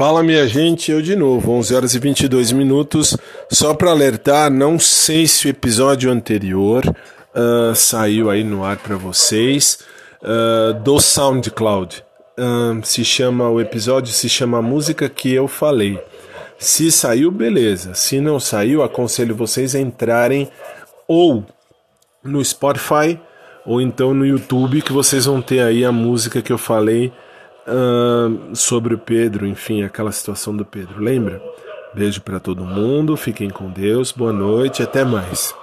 Fala minha gente, eu de novo, 11 horas e 22 minutos. Só para alertar, não sei se o episódio anterior uh, saiu aí no ar para vocês uh, do SoundCloud. Uh, se chama o episódio se chama música que eu falei. Se saiu, beleza. Se não saiu, aconselho vocês a entrarem ou no Spotify ou então no YouTube que vocês vão ter aí a música que eu falei uh, sobre o Pedro, enfim, aquela situação do Pedro. Lembra? Beijo para todo mundo, fiquem com Deus, boa noite, até mais.